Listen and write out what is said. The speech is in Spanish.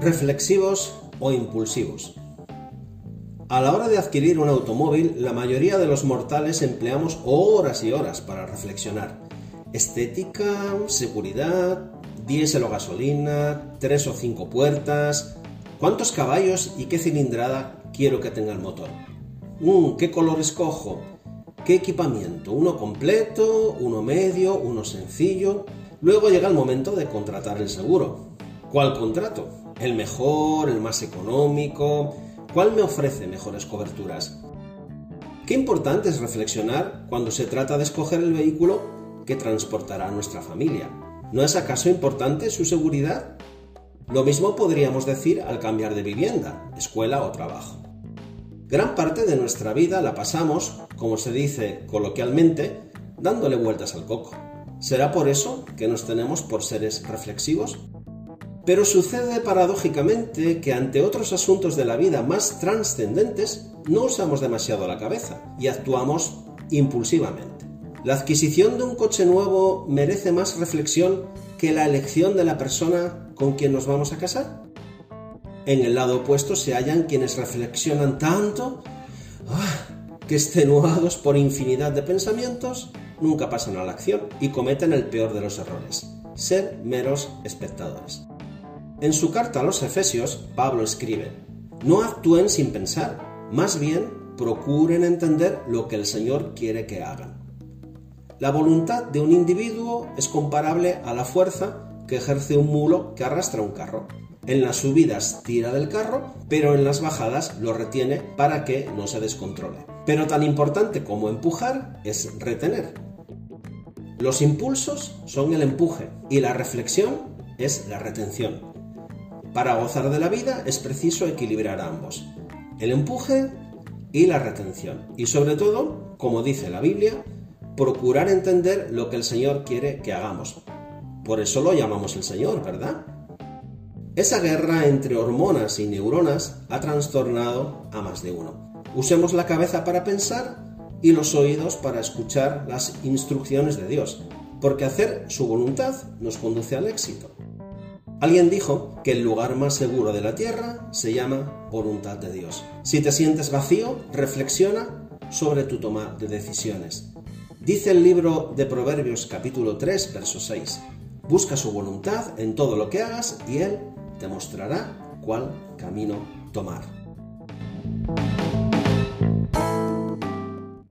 Reflexivos o impulsivos. A la hora de adquirir un automóvil, la mayoría de los mortales empleamos horas y horas para reflexionar. Estética, seguridad, diésel o gasolina, tres o cinco puertas, cuántos caballos y qué cilindrada quiero que tenga el motor. Mm, ¿Qué color escojo? ¿Qué equipamiento? ¿Uno completo? ¿Uno medio? ¿Uno sencillo? Luego llega el momento de contratar el seguro. ¿Cuál contrato? ¿El mejor? ¿El más económico? ¿Cuál me ofrece mejores coberturas? Qué importante es reflexionar cuando se trata de escoger el vehículo que transportará a nuestra familia. ¿No es acaso importante su seguridad? Lo mismo podríamos decir al cambiar de vivienda, escuela o trabajo. Gran parte de nuestra vida la pasamos, como se dice coloquialmente, dándole vueltas al coco. ¿Será por eso que nos tenemos por seres reflexivos? Pero sucede paradójicamente que ante otros asuntos de la vida más trascendentes no usamos demasiado la cabeza y actuamos impulsivamente. ¿La adquisición de un coche nuevo merece más reflexión que la elección de la persona con quien nos vamos a casar? En el lado opuesto se hallan quienes reflexionan tanto ah, que extenuados por infinidad de pensamientos nunca pasan a la acción y cometen el peor de los errores, ser meros espectadores. En su carta a los Efesios, Pablo escribe, no actúen sin pensar, más bien procuren entender lo que el Señor quiere que hagan. La voluntad de un individuo es comparable a la fuerza que ejerce un mulo que arrastra un carro. En las subidas tira del carro, pero en las bajadas lo retiene para que no se descontrole. Pero tan importante como empujar es retener. Los impulsos son el empuje y la reflexión es la retención. Para gozar de la vida es preciso equilibrar ambos, el empuje y la retención. Y sobre todo, como dice la Biblia, procurar entender lo que el Señor quiere que hagamos. Por eso lo llamamos el Señor, ¿verdad? Esa guerra entre hormonas y neuronas ha trastornado a más de uno. Usemos la cabeza para pensar y los oídos para escuchar las instrucciones de Dios, porque hacer su voluntad nos conduce al éxito. Alguien dijo que el lugar más seguro de la tierra se llama voluntad de Dios. Si te sientes vacío, reflexiona sobre tu toma de decisiones. Dice el libro de Proverbios capítulo 3, verso 6. Busca su voluntad en todo lo que hagas y Él te mostrará cuál camino tomar.